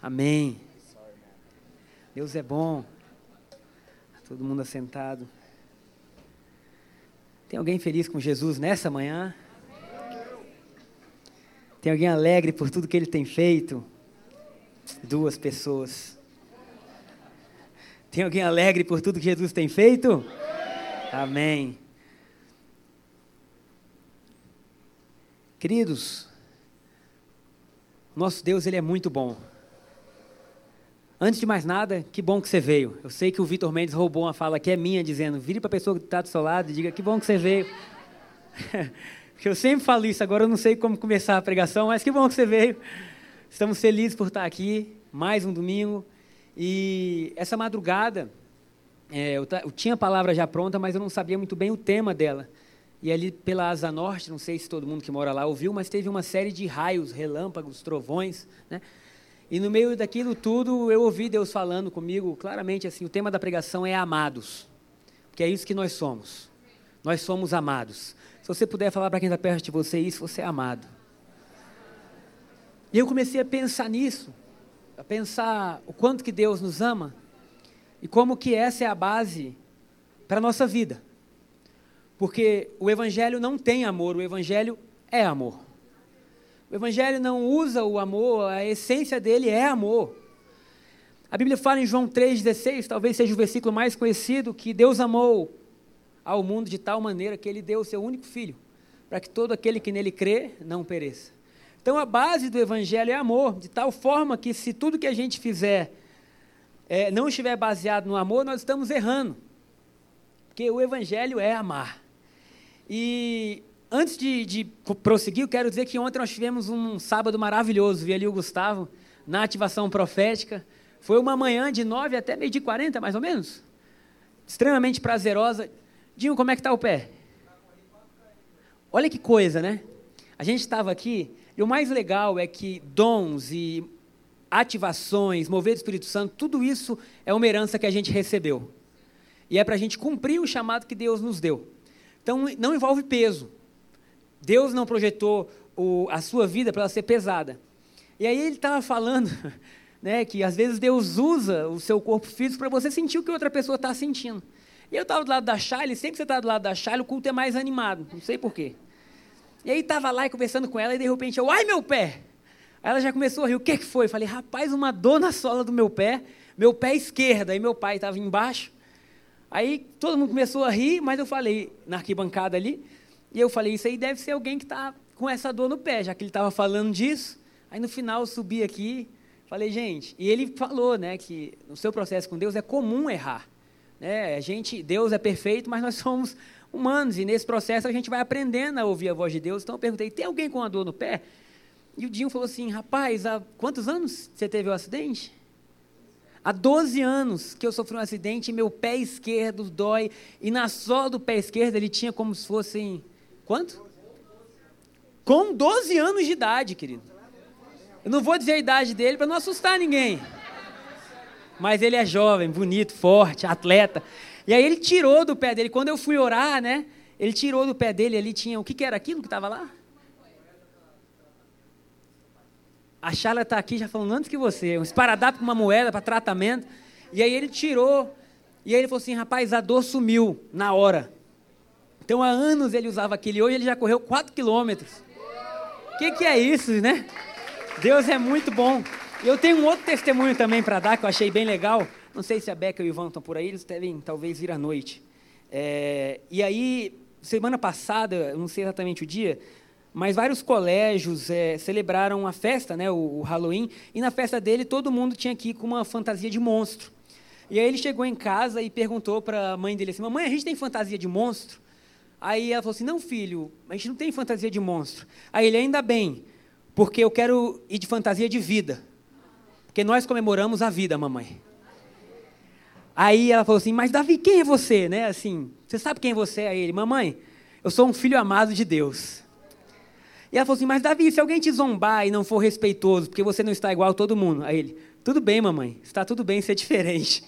Amém. Deus é bom. Todo mundo assentado. Tem alguém feliz com Jesus nessa manhã? Tem alguém alegre por tudo que ele tem feito? Duas pessoas. Tem alguém alegre por tudo que Jesus tem feito? Amém. Queridos, nosso Deus ele é muito bom. Antes de mais nada, que bom que você veio. Eu sei que o Vitor Mendes roubou uma fala que é minha, dizendo: vire para a pessoa que está do seu lado e diga: que bom que você veio. Porque eu sempre falo isso, agora eu não sei como começar a pregação, mas que bom que você veio. Estamos felizes por estar aqui, mais um domingo. E essa madrugada, é, eu, eu tinha a palavra já pronta, mas eu não sabia muito bem o tema dela. E ali pela Asa Norte, não sei se todo mundo que mora lá ouviu, mas teve uma série de raios, relâmpagos, trovões, né? E no meio daquilo tudo, eu ouvi Deus falando comigo claramente assim: o tema da pregação é amados, porque é isso que nós somos. Nós somos amados. Se você puder falar para quem está perto de você isso, você é amado. E eu comecei a pensar nisso, a pensar o quanto que Deus nos ama e como que essa é a base para a nossa vida. Porque o Evangelho não tem amor, o Evangelho é amor. O Evangelho não usa o amor, a essência dele é amor. A Bíblia fala em João 3,16, talvez seja o versículo mais conhecido, que Deus amou ao mundo de tal maneira que ele deu o seu único filho, para que todo aquele que nele crê não pereça. Então a base do Evangelho é amor, de tal forma que se tudo que a gente fizer é, não estiver baseado no amor, nós estamos errando. Porque o Evangelho é amar. E Antes de, de, prosseguir, eu quero dizer que ontem nós tivemos um sábado maravilhoso. Vi ali o Gustavo na ativação profética. Foi uma manhã de 9 até meio de 40, mais ou menos. Extremamente prazerosa. Dinho, como é que está o pé? Olha que coisa, né? A gente estava aqui e o mais legal é que dons e ativações, mover do Espírito Santo, tudo isso é uma herança que a gente recebeu. E é para a gente cumprir o chamado que Deus nos deu. Então, não envolve peso. Deus não projetou o, a sua vida para ela ser pesada. E aí ele estava falando né, que às vezes Deus usa o seu corpo físico para você sentir o que outra pessoa está sentindo. E eu estava do lado da Charlie, sempre que você está do lado da Charlie, o culto é mais animado, não sei porquê. E aí estava lá conversando com ela e de repente eu, ai meu pé! Aí ela já começou a rir, o que, que foi? Eu falei, rapaz, uma dor na sola do meu pé, meu pé esquerdo, aí meu pai estava embaixo. Aí todo mundo começou a rir, mas eu falei, na arquibancada ali, e eu falei, isso aí deve ser alguém que está com essa dor no pé, já que ele estava falando disso. Aí no final eu subi aqui, falei, gente, e ele falou, né, que no seu processo com Deus é comum errar. Né? A gente, Deus é perfeito, mas nós somos humanos, e nesse processo a gente vai aprendendo a ouvir a voz de Deus. Então eu perguntei, tem alguém com uma dor no pé? E o Dinho falou assim, rapaz, há quantos anos você teve o acidente? Há 12 anos que eu sofri um acidente e meu pé esquerdo dói, e na sola do pé esquerdo ele tinha como se fossem Quanto? Com 12 anos de idade, querido. Eu não vou dizer a idade dele para não assustar ninguém. Mas ele é jovem, bonito, forte, atleta. E aí ele tirou do pé dele. Quando eu fui orar, né? Ele tirou do pé dele ali, tinha. O que, que era aquilo que estava lá? A Charla está aqui já falando antes que você. Um esparadrapo com uma moeda para tratamento. E aí ele tirou. E aí ele falou assim: rapaz, a dor sumiu na hora. Então, há anos ele usava aquele, hoje ele já correu 4 quilômetros. O que, que é isso, né? Deus é muito bom. Eu tenho um outro testemunho também para dar, que eu achei bem legal. Não sei se a Beca e o Ivan estão por aí, eles devem talvez vir à noite. É, e aí, semana passada, não sei exatamente o dia, mas vários colégios é, celebraram a festa, né, o, o, Halloween, e na festa dele todo mundo tinha ir com uma fantasia de monstro. E aí ele chegou em casa e perguntou para a mãe dele assim: Mamãe, a gente tem fantasia de monstro? Aí ela falou assim: Não, filho, a gente não tem fantasia de monstro. Aí ele, ainda bem, porque eu quero ir de fantasia de vida. Porque nós comemoramos a vida, mamãe. Aí ela falou assim: Mas Davi, quem é você? Né? Assim, você sabe quem você é? Aí ele, mamãe, eu sou um filho amado de Deus. E ela falou assim: Mas Davi, se alguém te zombar e não for respeitoso, porque você não está igual a todo mundo. Aí ele: Tudo bem, mamãe, está tudo bem ser diferente.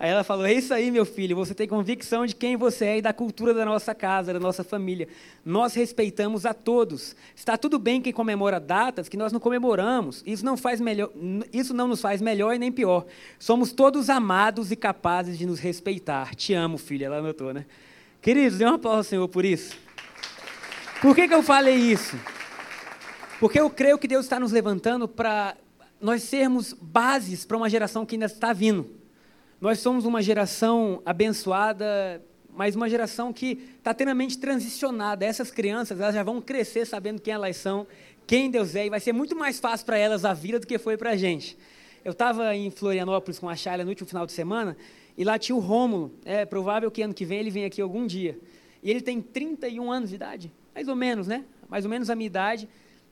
Aí ela falou: É isso aí, meu filho, você tem convicção de quem você é e da cultura da nossa casa, da nossa família. Nós respeitamos a todos. Está tudo bem quem comemora datas que nós não comemoramos. Isso não, faz melhor, isso não nos faz melhor e nem pior. Somos todos amados e capazes de nos respeitar. Te amo, filha, ela anotou, né? Queridos, dê uma aplauso ao Senhor por isso. Por que, que eu falei isso? Porque eu creio que Deus está nos levantando para nós sermos bases para uma geração que ainda está vindo. Nós somos uma geração abençoada, mas uma geração que está tenamente transicionada. Essas crianças elas já vão crescer sabendo quem elas são, quem Deus é, e vai ser muito mais fácil para elas a vida do que foi para a gente. Eu estava em Florianópolis com a Shayla no último final de semana, e lá tinha o Rômulo. É provável que ano que vem ele venha aqui algum dia. E ele tem 31 anos de idade, mais ou menos, né? Mais ou menos a minha idade.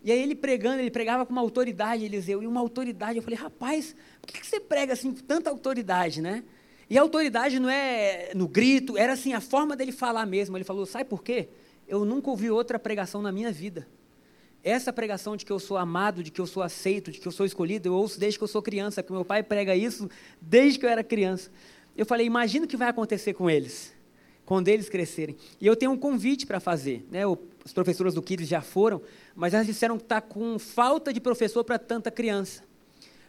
E aí ele pregando, ele pregava com uma autoridade, Eliseu, e uma autoridade. Eu falei, rapaz, por que você prega assim com tanta autoridade, né? E a autoridade não é no grito, era assim, a forma dele falar mesmo. Ele falou, sabe por quê? Eu nunca ouvi outra pregação na minha vida. Essa pregação de que eu sou amado, de que eu sou aceito, de que eu sou escolhido, eu ouço desde que eu sou criança, que meu pai prega isso desde que eu era criança. Eu falei, imagina o que vai acontecer com eles, quando eles crescerem. E eu tenho um convite para fazer. Né? Os professores do Kids já foram, mas elas disseram que está com falta de professor para tanta criança.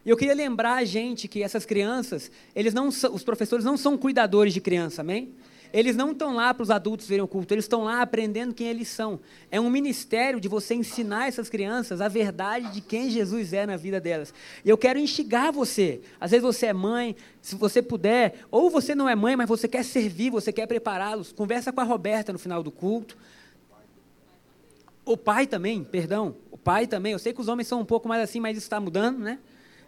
E eu queria lembrar a gente que essas crianças, eles não os professores não são cuidadores de criança, amém? Eles não estão lá para os adultos verem o culto, eles estão lá aprendendo quem eles são. É um ministério de você ensinar essas crianças a verdade de quem Jesus é na vida delas. E eu quero instigar você. Às vezes você é mãe, se você puder, ou você não é mãe, mas você quer servir, você quer prepará-los. Conversa com a Roberta no final do culto. O pai também, perdão, o pai também. Eu sei que os homens são um pouco mais assim, mas isso está mudando, né?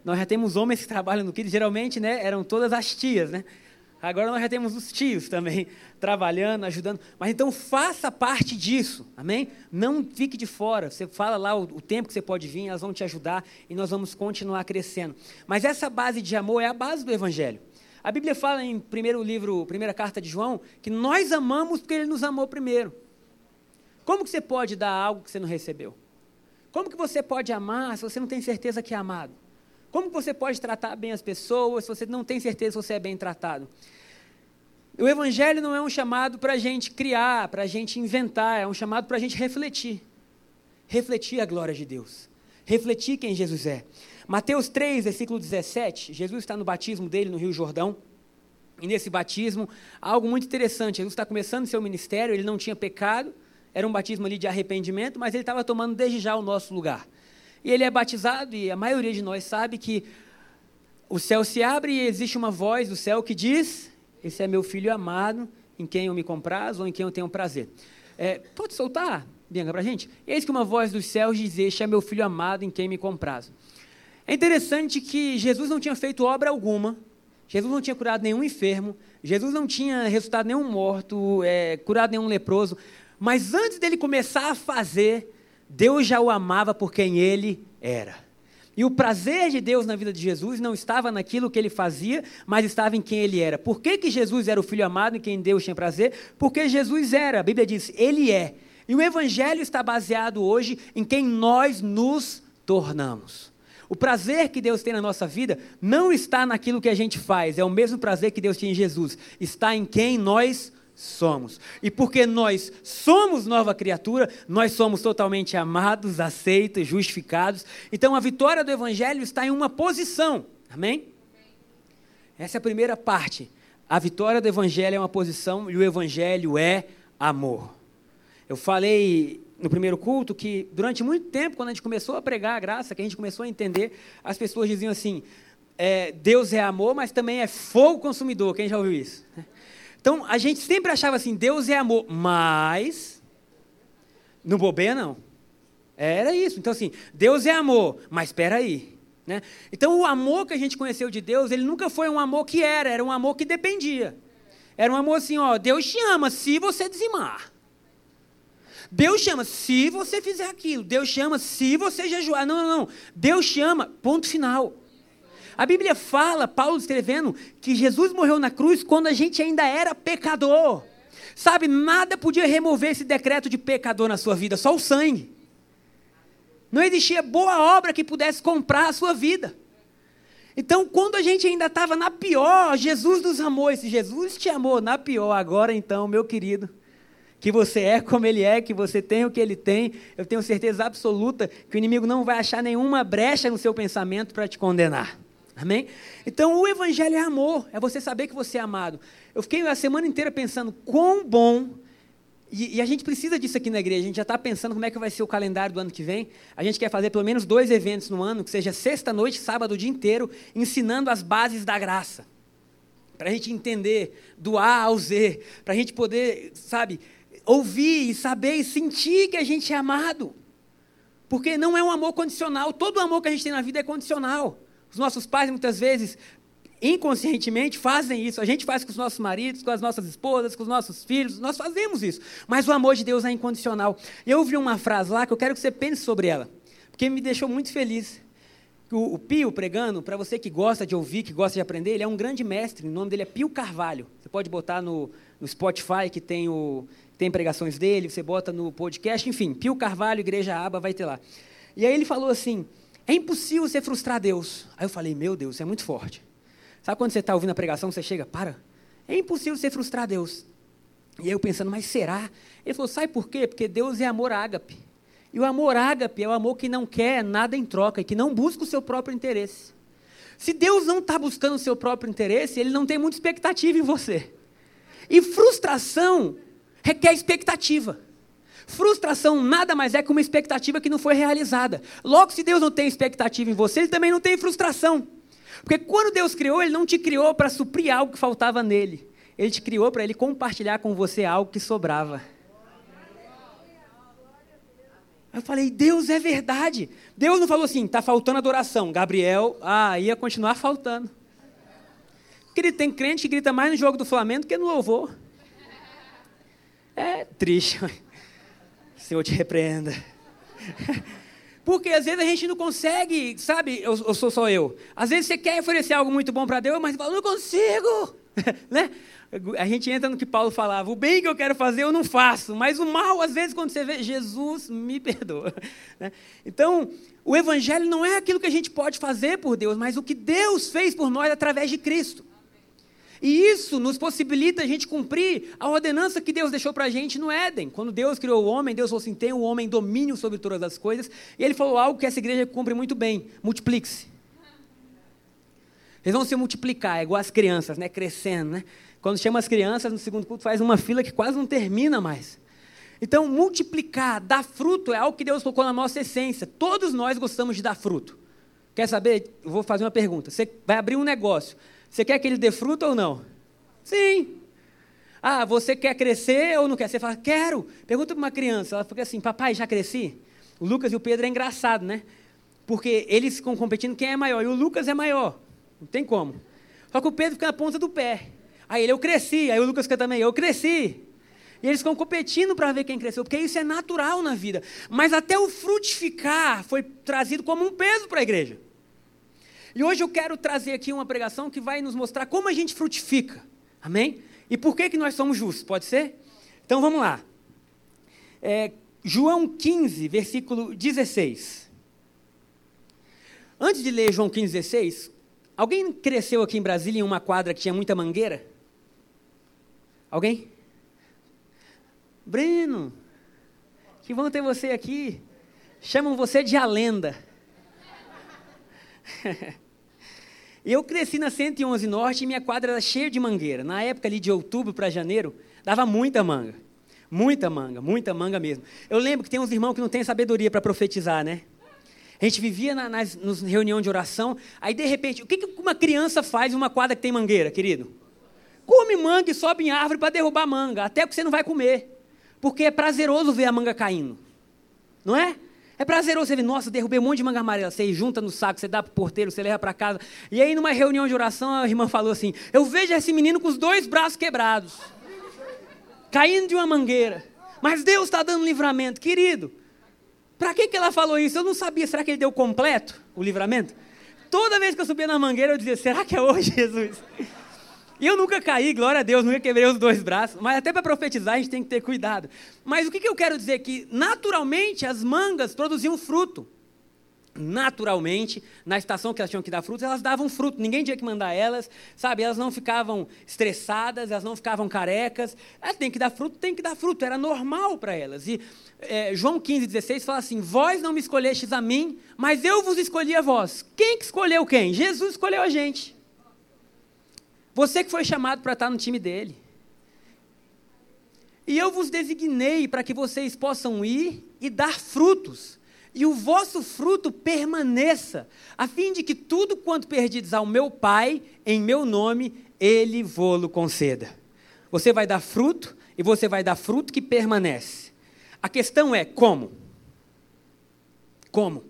Nós já temos homens que trabalham no Kids, geralmente, né? Eram todas as tias, né? Agora nós já temos os tios também trabalhando, ajudando. Mas então faça parte disso, amém? Não fique de fora. Você fala lá o, o, tempo que você pode vir, elas vão te ajudar e nós vamos continuar crescendo. Mas essa base de amor é a base do Evangelho. A Bíblia fala em primeiro livro, primeira carta de João, que nós amamos porque ele nos amou primeiro. Como que você pode dar algo que você não recebeu? Como que você pode amar se você não tem certeza que é amado? Como você pode tratar bem as pessoas se você não tem certeza se você é bem tratado? O Evangelho não é um chamado para a gente criar, para a gente inventar, é um chamado para a gente refletir. Refletir a glória de Deus. Refletir quem Jesus é. Mateus 3, versículo 17, Jesus está no batismo dele no Rio Jordão. E nesse batismo, algo muito interessante. Jesus está começando seu ministério, ele não tinha pecado, era um batismo ali de arrependimento, mas ele estava tomando desde já o nosso lugar. E ele é batizado, e a maioria de nós sabe que o céu se abre e existe uma voz do céu que diz: Esse é meu filho amado, em quem eu me comprazo ou em quem eu tenho prazer. É, pode soltar, Bianca, para a gente? Eis que uma voz dos céus diz: Este é meu filho amado, em quem me comprazo. É interessante que Jesus não tinha feito obra alguma, Jesus não tinha curado nenhum enfermo, Jesus não tinha ressuscitado nenhum morto, é, curado nenhum leproso, mas antes dele começar a fazer, Deus já o amava por quem ele era. E o prazer de Deus na vida de Jesus não estava naquilo que ele fazia, mas estava em quem ele era. Por que, que Jesus era o filho amado em quem Deus tinha prazer? Porque Jesus era. A Bíblia diz, ele é. E o Evangelho está baseado hoje em quem nós nos tornamos. O prazer que Deus tem na nossa vida não está naquilo que a gente faz, é o mesmo prazer que Deus tinha em Jesus, está em quem nós somos. E porque nós somos nova criatura, nós somos totalmente amados, aceitos, justificados. Então a vitória do Evangelho está em uma posição. Amém? Essa é a primeira parte. A vitória do Evangelho é uma posição e o Evangelho é amor. Eu falei no primeiro culto que durante muito tempo, quando a gente começou a pregar a graça, que a gente começou a entender, as pessoas diziam assim: é, Deus é amor, mas também é fogo consumidor. Quem já ouviu isso? Então, a gente sempre achava assim, Deus é amor, mas não bobeia não. Era isso. Então, assim, Deus é amor, mas espera aí. Né? Então, o amor que a gente conheceu de Deus, ele nunca foi um amor que era, era um amor que dependia. Era um amor assim, ó, Deus te ama se você dizimar. Deus chama se você fizer aquilo. Deus chama se você jejuar. Não, não, não. Deus chama, ponto final. A Bíblia fala, Paulo escrevendo, que Jesus morreu na cruz quando a gente ainda era pecador. Sabe, nada podia remover esse decreto de pecador na sua vida, só o sangue. Não existia boa obra que pudesse comprar a sua vida. Então, quando a gente ainda estava na pior, Jesus nos amou. E se Jesus te amou na pior, agora então, meu querido, que você é como ele é, que você tem o que ele tem, eu tenho certeza absoluta que o inimigo não vai achar nenhuma brecha no seu pensamento para te condenar. Amém? Então, o evangelho é amor, é você saber que você é amado. Eu fiquei a semana inteira pensando quão bom e, e, a gente precisa disso aqui na igreja. A gente já está pensando como é que vai ser o calendário do ano que vem. A gente quer fazer pelo menos dois eventos no ano, que seja sexta-noite, sábado, o dia inteiro, ensinando as bases da graça. Para a gente entender do A ao Z. Para a gente poder, sabe, ouvir e saber e sentir que a gente é amado. Porque não é um amor condicional. Todo amor que a gente tem na vida é condicional. Os nossos pais, muitas vezes, inconscientemente fazem isso. A gente faz com os nossos maridos, com as nossas esposas, com os nossos filhos, nós fazemos isso. Mas o amor de Deus é incondicional. Eu ouvi uma frase lá que eu quero que você pense sobre ela, porque me deixou muito feliz. O, o Pio pregando, para você que gosta de ouvir, que gosta de aprender, ele é um grande mestre, o nome dele é Pio Carvalho. Você pode botar no, no Spotify, que tem, o, tem pregações dele, você bota no podcast, enfim, Pio Carvalho, Igreja Aba, vai ter lá. E aí ele falou assim: é impossível você frustrar Deus. Aí eu falei: meu Deus, é muito forte. Sabe quando você está ouvindo a pregação, você chega, para, é impossível você frustrar Deus. E aí eu pensando, mas será? Ele falou, sabe por quê? Porque Deus é amor ágape. E o amor ágape é o amor que não quer nada em troca e que não busca o seu próprio interesse. Se Deus não está buscando o seu próprio interesse, Ele não tem muita expectativa em você. E frustração requer expectativa. Frustração nada mais é que uma expectativa que não foi realizada. Logo, se Deus não tem expectativa em você, Ele também não tem frustração. Porque quando Deus criou, Ele não te criou para suprir algo que faltava nele. Ele te criou para Ele compartilhar com você algo que sobrava. Eu falei, Deus é verdade. Deus não falou assim, está faltando adoração. Gabriel, ah, ia continuar faltando. Porque tem crente que grita mais no jogo do Flamengo que no louvor. É triste. Senhor te repreenda. Porque às vezes a gente não consegue, sabe? Eu, eu sou só eu. Às vezes você quer oferecer algo muito bom para Deus, mas fala, não consigo. né? A gente entra no que Paulo falava: o bem que eu quero fazer eu não faço, mas o mal, às vezes, quando você vê, Jesus me perdoa. Né? Então, o Evangelho não é aquilo que a gente pode fazer por Deus, mas o que Deus fez por nós através de Cristo. E isso nos possibilita a gente cumprir a ordenança que Deus deixou para a gente no Éden. Quando Deus criou o homem, Deus falou assim: tem o homem domínio sobre todas as coisas. E ele falou algo que essa igreja cumpre muito bem: multiplique-se. Eles vão se multiplicar, é igual as crianças, né? Crescendo, né? Quando chama as crianças no segundo culto, faz uma fila que quase não termina mais. Então, multiplicar, dar fruto é algo que Deus colocou na nossa essência. Todos nós gostamos de dar fruto. Quer saber? Eu vou fazer uma pergunta. Você vai abrir um negócio. Você quer que ele dê fruto ou não? Sim. Ah, você quer crescer ou não quer? Você fala, quero. Pergunta para uma criança. Ela fica assim, papai, já cresci? O Lucas e o Pedro é engraçado, né? Porque eles ficam competindo quem é maior. E o Lucas é maior. Não tem como. Só que o Pedro fica na ponta do pé. Aí ele, eu cresci. Aí o Lucas fica também, eu cresci. E eles ficam competindo para ver quem cresceu, porque isso é natural na vida. Mas até o frutificar foi trazido como um peso para a igreja. E hoje eu quero trazer aqui uma pregação que vai nos mostrar como a gente frutifica. Amém? E por que, que nós somos justos? Pode ser? Então vamos lá. É, João 15, versículo 16. Antes de ler João 15, 16, alguém cresceu aqui em Brasília em uma quadra que tinha muita mangueira? Alguém? Breno, que bom ter você aqui. Chamam você de a lenda. eu cresci na 111 Norte e minha quadra era cheia de mangueira. Na época ali de outubro para janeiro, dava muita manga. Muita manga, muita manga mesmo. Eu lembro que tem uns irmãos que não têm sabedoria para profetizar, né? A gente vivia na, nas, nas reuniões de oração, aí de repente, o que, que uma criança faz em uma quadra que tem mangueira, querido? Come manga e sobe em árvore para derrubar manga, até que você não vai comer. Porque é prazeroso ver a manga caindo. Não é? É prazeroso você ver, nossa, derrubei um monte de manga amarela. Você junta no saco, você dá para o porteiro, você leva para casa. E aí, numa reunião de oração, a irmã falou assim: Eu vejo esse menino com os dois braços quebrados, caindo de uma mangueira. Mas Deus está dando livramento. Querido, para que, que ela falou isso? Eu não sabia. Será que ele deu completo o livramento? Toda vez que eu subia na mangueira, eu dizia: Será que é hoje, Jesus? E eu nunca caí, glória a Deus, nunca quebrei os dois braços. Mas até para profetizar a gente tem que ter cuidado. Mas o que, que eu quero dizer? Que naturalmente as mangas produziam fruto. naturalmente, na estação que elas tinham que dar frutos, elas davam fruto, ninguém tinha que mandar elas, sabe? Elas não ficavam estressadas, elas não ficavam carecas. Elas têm que dar fruto, tem que dar fruto, era normal para elas. E é, João 15, 16 fala assim: Vós não me escolhestes a mim, mas eu vos escolhi a vós. Quem que escolheu quem? Jesus escolheu a gente. Você que foi chamado para estar no time dele. E eu vos designei para que vocês possam ir e dar frutos e o vosso fruto permaneça, a fim de que tudo quanto perdides ao meu Pai, em meu nome, ele vô-lo conceda. Você vai dar fruto e você vai dar fruto que permanece. A questão é como? Como?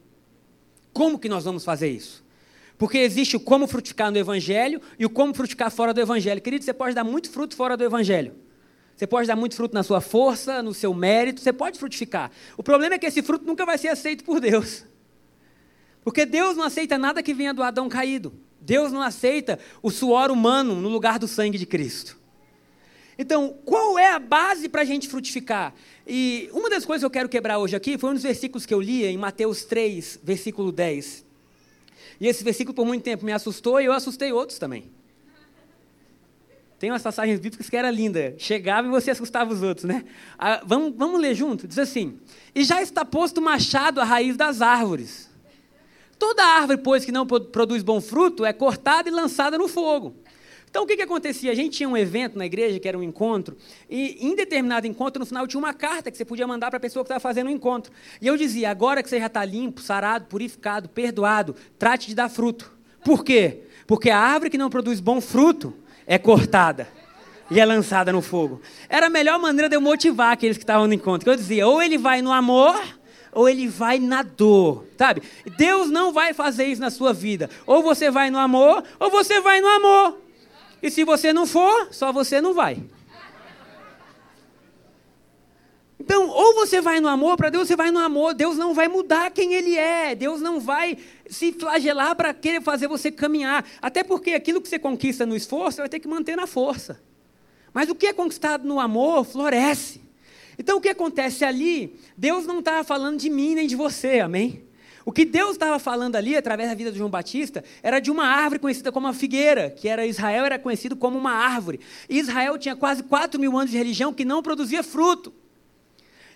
Como que nós vamos fazer isso? Porque existe o como frutificar no Evangelho e o como frutificar fora do Evangelho. Querido, você pode dar muito fruto fora do Evangelho. Você pode dar muito fruto na sua força, no seu mérito, você pode frutificar. O problema é que esse fruto nunca vai ser aceito por Deus. Porque Deus não aceita nada que venha do Adão caído. Deus não aceita o suor humano no lugar do sangue de Cristo. Então, qual é a base para a gente frutificar? E uma das coisas que eu quero quebrar hoje aqui foi um dos versículos que eu li em Mateus 3, versículo 10. E esse versículo por muito tempo me assustou e eu assustei outros também. Tem umas passagens bíblicas que era linda. Chegava e você assustava os outros, né? Ah, vamos, vamos ler junto? Diz assim: E já está posto machado à raiz das árvores. Toda árvore, pois, que não produz bom fruto, é cortada e lançada no fogo. Então, o que, que acontecia? A gente tinha um evento na igreja, que era um encontro, e em determinado encontro, no final, tinha uma carta que você podia mandar para a pessoa que estava fazendo o encontro. E eu dizia: agora que você já está limpo, sarado, purificado, perdoado, trate de dar fruto. Por quê? Porque a árvore que não produz bom fruto, é cortada e é lançada no fogo. Era a melhor maneira de eu motivar aqueles que estavam no encontro. Eu dizia, ou ele vai no amor, ou ele vai na dor, sabe? Deus não vai fazer isso na sua vida. Ou você vai no amor, ou você vai no amor. E se você não for, só você não vai. Então, ou você vai no amor, para Deus você vai no amor. Deus não vai mudar quem Ele é. Deus não vai se flagelar para querer fazer você caminhar. Até porque aquilo que você conquista no esforço, você vai ter que manter na força. Mas o que é conquistado no amor, floresce. Então, o que acontece ali, Deus não estava falando de mim nem de você, amém? O que Deus estava falando ali, através da vida de João Batista, era de uma árvore conhecida como a figueira, que era Israel, era conhecido como uma árvore. Israel tinha quase 4 mil anos de religião que não produzia fruto.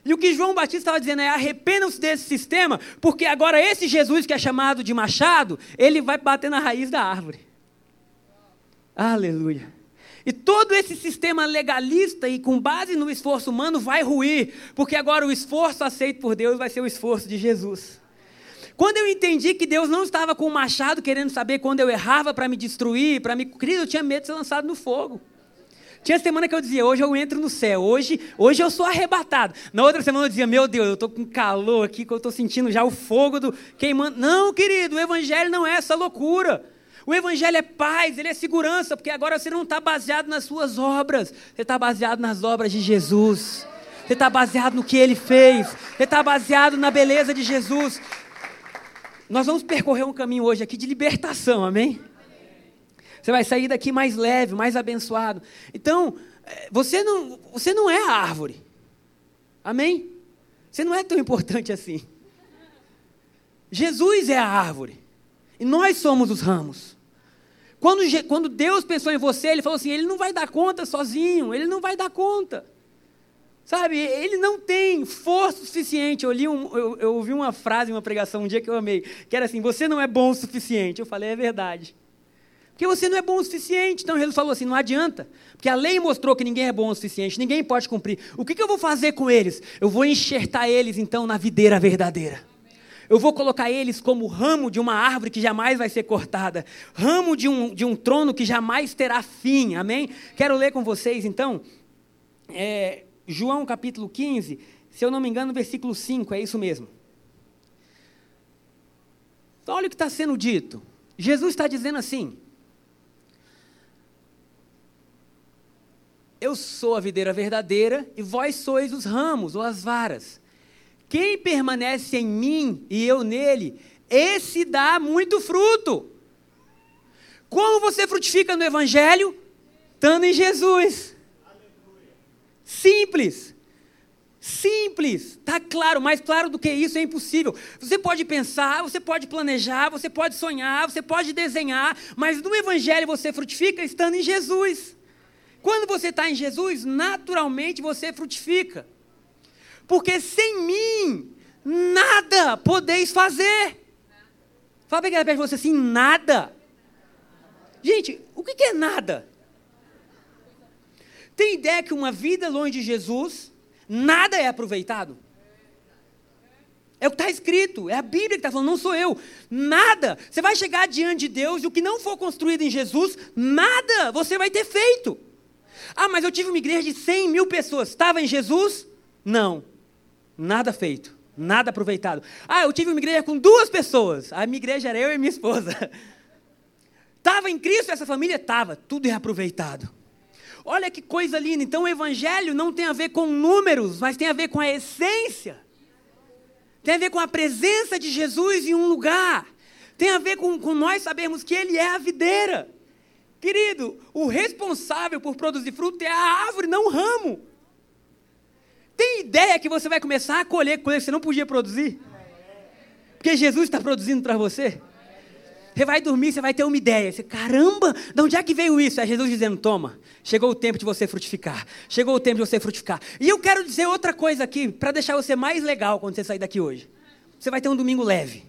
E o que João Batista estava dizendo é: arrependam-se desse sistema, porque agora esse Jesus que é chamado de machado, ele vai bater na raiz da árvore. Aleluia. E todo esse sistema legalista e com base no esforço humano vai ruir, porque agora o esforço aceito por Deus vai ser o esforço de Jesus. Quando eu entendi que Deus não estava com o machado querendo saber quando eu errava para me destruir, para me. Querido, eu tinha medo de ser lançado no fogo. Tinha semana que eu dizia, hoje eu entro no céu, hoje, hoje eu sou arrebatado. Na outra semana eu dizia, meu Deus, eu estou com calor aqui, que eu estou sentindo já o fogo do queimando. Não, querido, o evangelho não é essa loucura. O evangelho é paz, ele é segurança, porque agora você não está baseado nas suas obras, você está baseado nas obras de Jesus. Você está baseado no que ele fez, você está baseado na beleza de Jesus. Nós vamos percorrer um caminho hoje aqui de libertação, amém? Você vai sair daqui mais leve, mais abençoado. Então, eh, você não, você não é a árvore. Amém? Você não é tão importante assim. Jesus é a árvore. E nós somos os ramos. Quando, quando Deus pensou em você, Ele falou assim: Ele não vai dar conta sozinho, Ele não vai dar conta. Sabe, ele não tem força suficiente. Eu, li um, eu, eu ouvi uma frase uma pregação um dia que eu amei, que era assim: Você não é bom o suficiente. Eu falei: É verdade. Porque você não é bom o suficiente. Então Jesus falou assim: não adianta. Porque a lei mostrou que ninguém é bom o suficiente, ninguém pode cumprir. O que, que eu vou fazer com eles? Eu vou enxertar eles então na videira verdadeira. Eu vou colocar eles como ramo de uma árvore que jamais vai ser cortada, ramo de um, de um trono que jamais terá fim. Amém? Quero ler com vocês então, é, João capítulo 15, se eu não me engano, versículo 5, é isso mesmo. Então, olha o que está sendo dito. Jesus está dizendo assim: Eu sou a videira verdadeira e vós sois os ramos ou as varas. Quem permanece em mim e eu nele, esse dá muito fruto. Como você frutifica no Evangelho? Estando em Jesus. Simples. Simples, tá claro, mais claro do que isso é impossível. Você pode pensar, você pode planejar, você pode sonhar, você pode desenhar, mas no Evangelho você frutifica estando em Jesus. Quando você está em Jesus, naturalmente você frutifica. Porque sem mim, nada podeis fazer. Fala para quem você assim, nada. Gente, o que é nada? Tem ideia que uma vida longe de Jesus nada é aproveitado. É o que está escrito, é a Bíblia que está falando, não sou eu. Nada. Você vai chegar diante de Deus e o que não for construído em Jesus, nada você vai ter feito. Ah, mas eu tive uma igreja de 100 mil pessoas. Estava em Jesus? Não. Nada feito. Nada aproveitado. Ah, eu tive uma igreja com duas pessoas. A minha igreja era eu e minha esposa. Estava em Cristo essa família? Estava. Tudo é aproveitado. Olha que coisa linda. Então o evangelho não tem a ver com números, mas tem a ver com a essência. Tem a ver com a presença de Jesus em um lugar. Tem a ver com, com nós sabermos que Ele é a videira. Querido, o responsável por produzir fruto é a árvore, não o ramo. Tem ideia que você vai começar a colher coisas que você não podia produzir? Porque Jesus está produzindo para você? Você vai dormir, você vai ter uma ideia. Você, caramba, de onde é que veio isso? É Jesus dizendo: toma, chegou o tempo de você frutificar. Chegou o tempo de você frutificar. E eu quero dizer outra coisa aqui, para deixar você mais legal quando você sair daqui hoje. Você vai ter um domingo leve.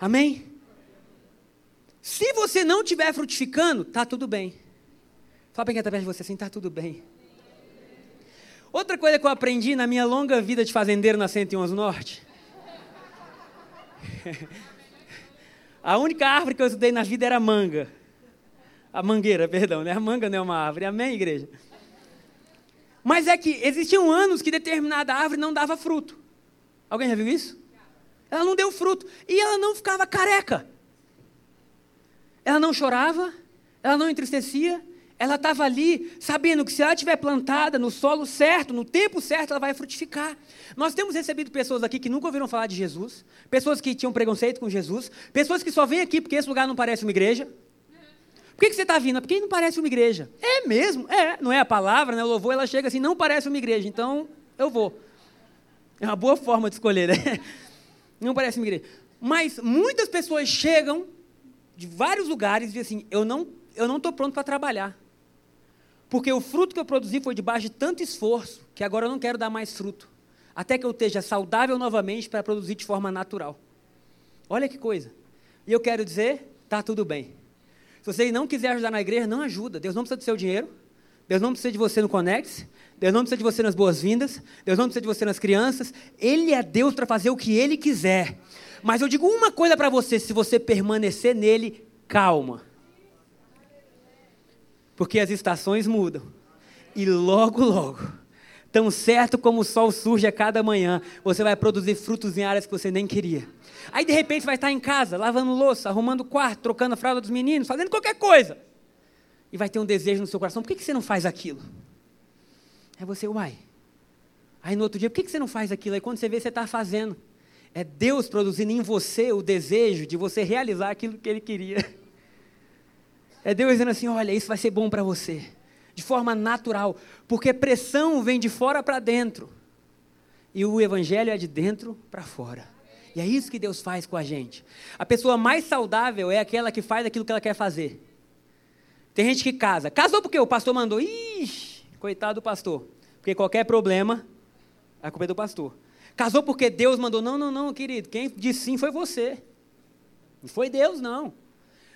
Amém? Se você não estiver frutificando, tá tudo bem. Fala para quem está perto de você assim, tá tudo bem. Outra coisa que eu aprendi na minha longa vida de fazendeiro na 111 Norte. A única árvore que eu estudei na vida era a manga. A mangueira, perdão, né? A manga não é uma árvore. Amém, igreja? Mas é que existiam anos que determinada árvore não dava fruto. Alguém já viu isso? Ela não deu fruto. E ela não ficava careca. Ela não chorava, ela não entristecia, ela estava ali sabendo que se ela estiver plantada no solo certo, no tempo certo, ela vai frutificar. Nós temos recebido pessoas aqui que nunca ouviram falar de Jesus, pessoas que tinham preconceito com Jesus, pessoas que só vêm aqui porque esse lugar não parece uma igreja. Por que, que você está vindo? Porque não parece uma igreja. É mesmo? É, não é a palavra, né? O louvor, ela chega assim, não parece uma igreja, então eu vou. É uma boa forma de escolher, né? Não parece uma igreja. Mas muitas pessoas chegam de vários lugares e dizem assim, eu não eu não estou pronto para trabalhar. Porque o fruto que eu produzi foi debaixo de tanto esforço que agora eu não quero dar mais fruto. Até que eu esteja saudável novamente para produzir de forma natural. Olha que coisa. E eu quero dizer, está tudo bem. Se você não quiser ajudar na igreja, não ajuda. Deus não precisa do seu dinheiro. Deus não precisa de você no Conex. Deus não precisa de você nas boas-vindas. Deus não precisa de você nas crianças. Ele é Deus para fazer o que Ele quiser. Mas eu digo uma coisa para você: se você permanecer nele, calma. Porque as estações mudam. E logo, logo, tão certo como o sol surge a cada manhã, você vai produzir frutos em áreas que você nem queria. Aí de repente vai estar em casa, lavando louça, arrumando quarto, trocando a fralda dos meninos, fazendo qualquer coisa. E vai ter um desejo no seu coração: por que, que você não faz aquilo? Aí você, uai. Aí no outro dia, por que, que você não faz aquilo? Aí quando você vê, você está fazendo. É Deus produzindo em você o desejo de você realizar aquilo que Ele queria. É Deus dizendo assim: olha, isso vai ser bom para você, de forma natural, porque pressão vem de fora para dentro, e o Evangelho é de dentro para fora. E é isso que Deus faz com a gente. A pessoa mais saudável é aquela que faz aquilo que ela quer fazer. Tem gente que casa. Casou porque o pastor mandou. Ixi, coitado do pastor. Porque qualquer problema, a culpa é do pastor. Casou porque Deus mandou. Não, não, não, querido. Quem disse sim foi você. Não foi Deus, não.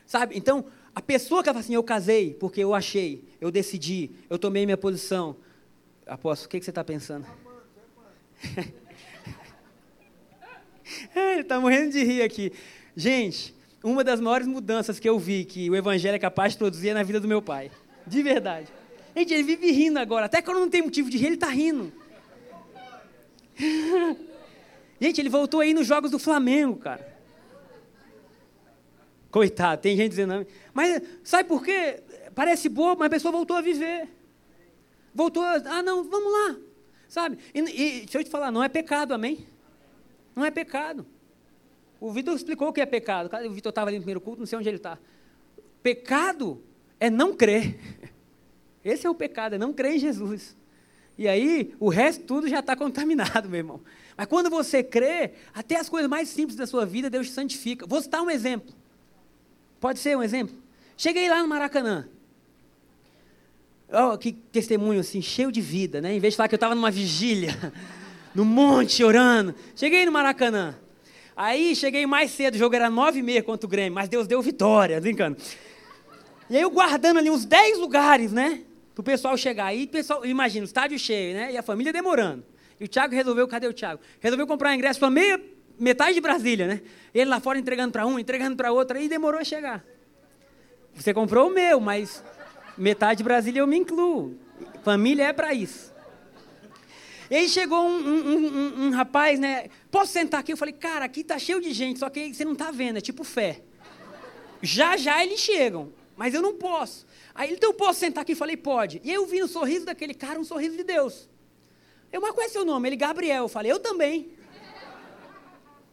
Sabe? Então, a pessoa que fala assim, eu casei porque eu achei, eu decidi, eu tomei minha posição. Apóstolo, o que, que você está pensando? Ele está morrendo de rir aqui. Gente, uma das maiores mudanças que eu vi que o Evangelho é capaz de produzir é na vida do meu pai. De verdade. Gente, ele vive rindo agora. Até quando não tem motivo de rir, ele está rindo. Gente, ele voltou aí nos jogos do Flamengo, cara. Coitado, tem gente dizendo. Mas sabe por quê? Parece bobo, mas a pessoa voltou a viver. Voltou a. Ah, não, vamos lá. Sabe? E, e deixa eu te falar, não é pecado, amém? Não é pecado. O Vitor explicou o que é pecado. O Vitor estava ali no primeiro culto, não sei onde ele está. Pecado é não crer. Esse é o pecado, é não crer em Jesus. E aí, o resto tudo já está contaminado, meu irmão. Mas quando você crê, até as coisas mais simples da sua vida, Deus santifica. Vou citar um exemplo. Pode ser um exemplo? Cheguei lá no Maracanã. Oh, que testemunho assim, cheio de vida, né? Em vez de falar que eu estava numa vigília, no monte, orando. Cheguei no Maracanã. Aí cheguei mais cedo, o jogo era nove e meia contra o Grêmio, mas Deus deu vitória, brincando. E aí eu guardando ali uns dez lugares, né? Para o pessoal chegar. Aí, pessoal, imagina, estádio cheio, né? E a família demorando. E o Thiago resolveu, cadê o Thiago? Resolveu comprar ingresso para meia, metade de Brasília, né? Ele lá fora entregando para um, entregando para outro, aí demorou a chegar. Você comprou o meu, mas metade de Brasília eu me incluo. Família é para isso. E aí chegou um, um, um, um, rapaz, né? Posso sentar aqui? Eu falei, cara, aqui tá cheio de gente, só que você não tá vendo, é tipo fé. Já já eles chegam, mas eu não posso. Aí ele, então eu posso sentar aqui? Eu falei, pode. E aí eu vi no sorriso daquele cara um sorriso de Deus. Eu, mas qual é seu nome? Ele, Gabriel. Eu falei, eu também.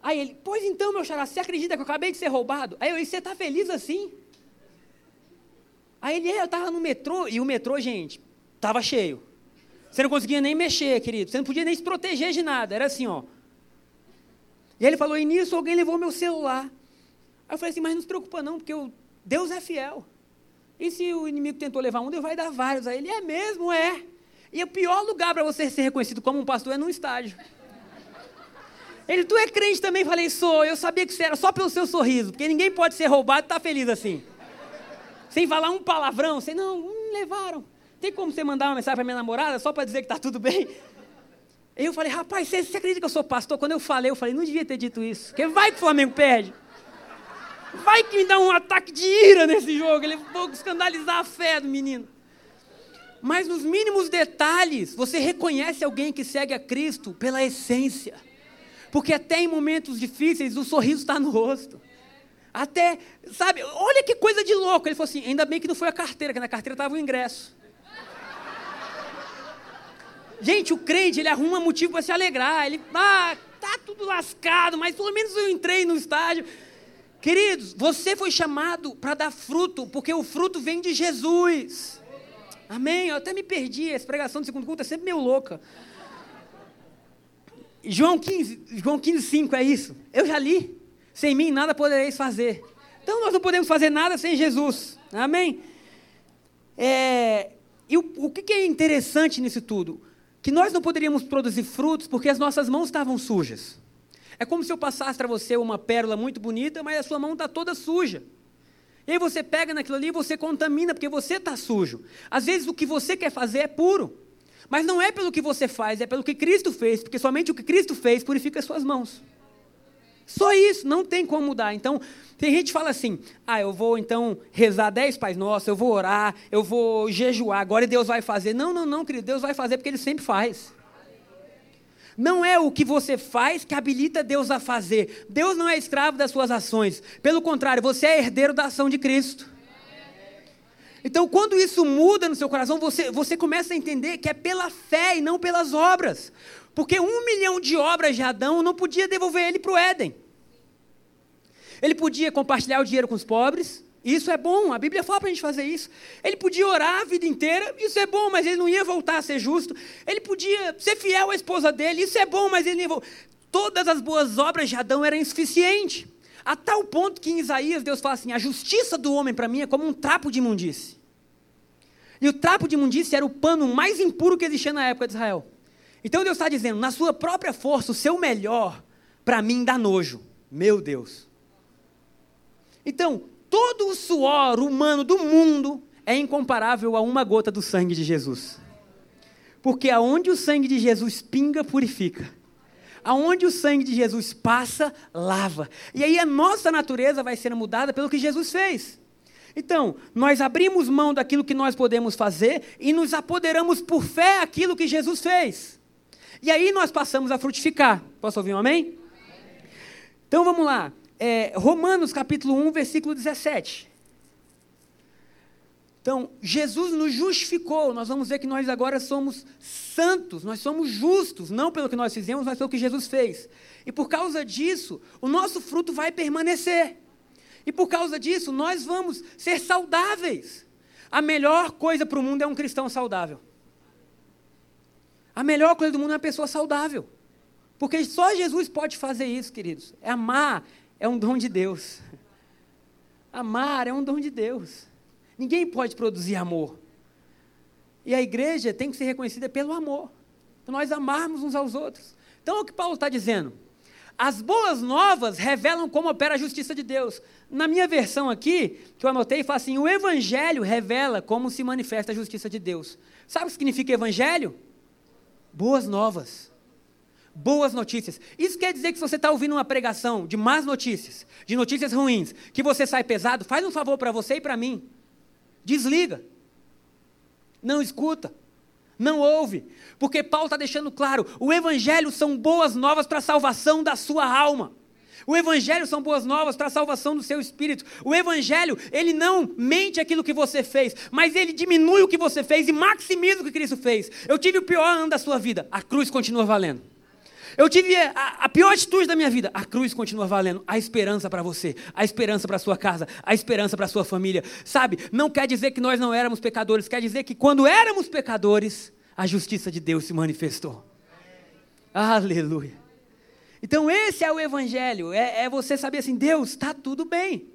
Aí ele, pois então, meu xará, você acredita que eu acabei de ser roubado? Aí eu disse, você está feliz assim? Aí ele, é, eu estava no metrô, e o metrô, gente, estava cheio. Você não conseguia nem mexer, querido. Você não podia nem se proteger de nada. Era assim, ó. E ele falou, e nisso alguém levou meu celular. Aí eu falei assim, mas não se preocupa não, porque Deus é fiel. E se o inimigo tentou levar um, Deus vai dar vários. Aí ele, é mesmo, é. E o pior lugar para você ser reconhecido como um pastor é num estádio. Ele, tu é crente também? Falei, sou. Eu sabia que você era só pelo seu sorriso, porque ninguém pode ser roubado e tá feliz assim. Sem falar um palavrão, sem, não, hum, levaram. Tem como você mandar uma mensagem para minha namorada só para dizer que está tudo bem? Eu falei, rapaz, você, você acredita que eu sou pastor? Quando eu falei, eu falei, não devia ter dito isso. Porque vai que o Flamengo perde. Vai que me dá um ataque de ira nesse jogo. Ele vou escandalizar a fé do menino. Mas nos mínimos detalhes, você reconhece alguém que segue a Cristo pela essência. Porque até em momentos difíceis, o sorriso está no rosto. Até, sabe, olha que coisa de louco. Ele falou assim: ainda bem que não foi a carteira, que na carteira estava o ingresso. Gente, o crente, ele arruma motivo para se alegrar. Ele, ah, tá tudo lascado, mas pelo menos eu entrei no estádio. Queridos, você foi chamado para dar fruto, porque o fruto vem de Jesus. Amém? Eu até me perdi, essa pregação do segundo culto é sempre meio louca. João 15, João 15, 5 é isso. Eu já li. Sem mim nada podereis fazer. Então nós não podemos fazer nada sem Jesus. Amém? É, e o, o que é interessante nisso tudo? Que nós não poderíamos produzir frutos porque as nossas mãos estavam sujas. É como se eu passasse para você uma pérola muito bonita, mas a sua mão está toda suja. E aí você pega naquilo ali e você contamina, porque você está sujo. Às vezes o que você quer fazer é puro. Mas não é pelo que você faz, é pelo que Cristo fez, porque somente o que Cristo fez purifica as suas mãos. Só isso, não tem como mudar. Então, tem gente que fala assim: ah, eu vou então rezar dez Pais Nossos, eu vou orar, eu vou jejuar, agora Deus vai fazer. Não, não, não, querido, Deus vai fazer porque Ele sempre faz. Não é o que você faz que habilita Deus a fazer. Deus não é escravo das suas ações. Pelo contrário, você é herdeiro da ação de Cristo. Então, quando isso muda no seu coração, você, você começa a entender que é pela fé e não pelas obras. Porque um milhão de obras de Adão não podia devolver ele para o Éden. Ele podia compartilhar o dinheiro com os pobres, isso é bom, a Bíblia fala para a gente fazer isso. Ele podia orar a vida inteira, isso é bom, mas ele não ia voltar a ser justo. Ele podia ser fiel à esposa dele, isso é bom, mas ele não ia voltar. Todas as boas obras de Adão eram insuficientes. A tal ponto que em Isaías Deus fala assim: a justiça do homem para mim é como um trapo de imundície. E o trapo de imundície era o pano mais impuro que existia na época de Israel. Então Deus está dizendo: na sua própria força, o seu melhor, para mim dá nojo. Meu Deus. Então, todo o suor humano do mundo é incomparável a uma gota do sangue de Jesus. Porque aonde o sangue de Jesus pinga, purifica. Aonde o sangue de Jesus passa, lava. E aí a nossa natureza vai sendo mudada pelo que Jesus fez. Então, nós abrimos mão daquilo que nós podemos fazer e nos apoderamos por fé aquilo que Jesus fez. E aí nós passamos a frutificar. Posso ouvir um amém? Então vamos lá é, Romanos capítulo 1, versículo 17. Então, Jesus nos justificou. Nós vamos ver que nós agora somos santos, nós somos justos, não pelo que nós fizemos, mas pelo que Jesus fez. E por causa disso, o nosso fruto vai permanecer. E por causa disso, nós vamos ser saudáveis. A melhor coisa para o mundo é um cristão saudável. A melhor coisa do mundo é uma pessoa saudável. Porque só Jesus pode fazer isso, queridos. É amar é um dom de Deus. Amar é um dom de Deus. Ninguém pode produzir amor. E a igreja tem que ser reconhecida pelo amor. Nós amarmos uns aos outros. Então, é o que Paulo está dizendo. As boas novas revelam como opera a justiça de Deus. Na minha versão aqui, que eu anotei, fala assim: o evangelho revela como se manifesta a justiça de Deus. Sabe o que significa evangelho? Boas novas. Boas notícias. Isso quer dizer que se você está ouvindo uma pregação de más notícias, de notícias ruins, que você sai pesado, faz um favor para você e para mim. Desliga. Não escuta. Não ouve. Porque Paulo está deixando claro: o Evangelho são boas novas para a salvação da sua alma. O Evangelho são boas novas para a salvação do seu espírito. O Evangelho, ele não mente aquilo que você fez, mas ele diminui o que você fez e maximiza o que Cristo fez. Eu tive o pior ano da sua vida, a cruz continua valendo. Eu tive a, a, pior atitude da minha vida. A cruz continua valendo. A esperança para você, a esperança para sua casa, a esperança para sua família. Sabe? Não quer dizer que nós não éramos pecadores, quer dizer que quando éramos pecadores, a justiça de Deus se manifestou. Aleluia. Então esse é o evangelho. É, é você saber assim, Deus, está tudo bem.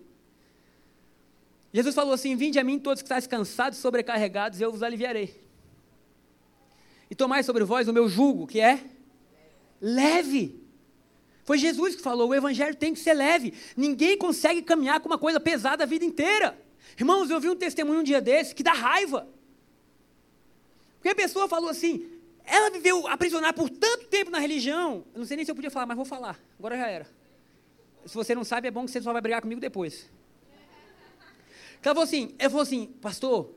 Jesus falou assim: Vinde a mim todos que estáis cansados e sobrecarregados, eu vos aliviarei. E tomai sobre vós o meu jugo, que é leve. Foi Jesus que falou: o evangelho tem que ser leve. Ninguém consegue caminhar com uma coisa pesada a vida inteira. Irmãos, eu vi um testemunho um dia desse que dá raiva. Porque a pessoa falou assim: ela viveu aprisionada por tanto tempo na religião. Eu não sei nem se eu podia falar, mas vou falar. Agora já era. Se você não sabe, é bom que você só vai brigar comigo depois. Ela falou assim: ela falou assim, pastor,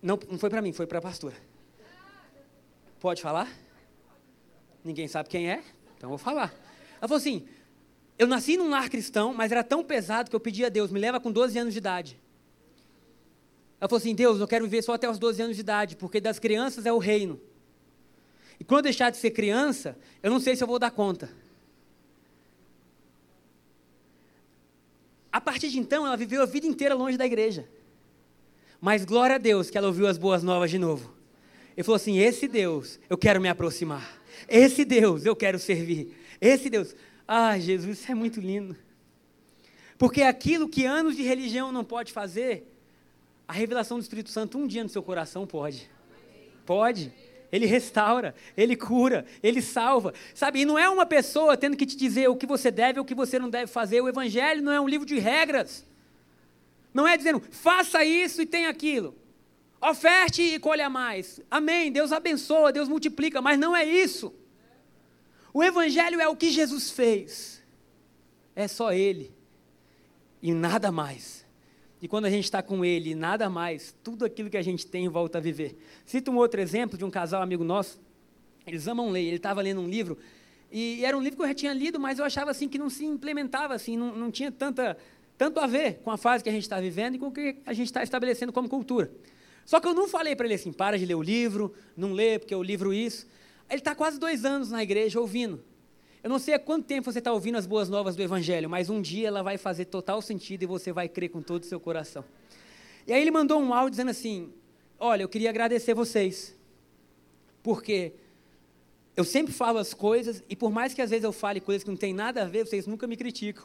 não, não foi para mim, foi para a pastora. Pode falar? Ninguém sabe quem é, então vou falar. Ela falou assim: eu nasci num lar cristão, mas era tão pesado que eu pedi a Deus, me leva com 12 anos de idade. Ela falou assim: Deus, eu quero viver só até os 12 anos de idade, porque das crianças é o reino. E quando eu deixar de ser criança, eu não sei se eu vou dar conta. A partir de então, ela viveu a vida inteira longe da igreja. Mas glória a Deus que ela ouviu as boas novas de novo. Ele falou assim: Esse Deus, eu quero me aproximar. Esse Deus eu quero servir. Esse Deus. Ah, Jesus, isso é muito lindo. Porque aquilo que anos de religião não pode fazer, a revelação do Espírito Santo um dia no seu coração pode. Pode. Ele restaura, ele cura, ele salva. Sabe? E não é uma pessoa tendo que te dizer o que você deve ou o que você não deve fazer. O Evangelho não é um livro de regras. Não é dizendo, faça isso e tem aquilo. Oferte e colha mais. Amém. Deus abençoa, Deus multiplica, mas não é isso. O Evangelho é o que Jesus fez. É só Ele. E nada mais. E quando a gente está com Ele e nada mais, tudo aquilo que a gente tem volta a viver. Cito um outro exemplo de um casal amigo nosso. Eles amam ler. Ele estava lendo um livro. E era um livro que eu já tinha lido, mas eu achava assim que não se implementava, assim, não, não tinha tanta, tanto a ver com a fase que a gente está vivendo e com o que a gente está estabelecendo como cultura. Só que eu não falei para ele assim, para de ler o livro, não lê, porque o livro isso. Ele está quase dois anos na igreja ouvindo. Eu não sei há quanto tempo você está ouvindo as boas novas do Evangelho, mas um dia ela vai fazer total sentido e você vai crer com todo o seu coração. E aí ele mandou um áudio dizendo assim: Olha, eu queria agradecer vocês, porque eu sempre falo as coisas, e por mais que às vezes eu fale coisas que não tem nada a ver, vocês nunca me criticam,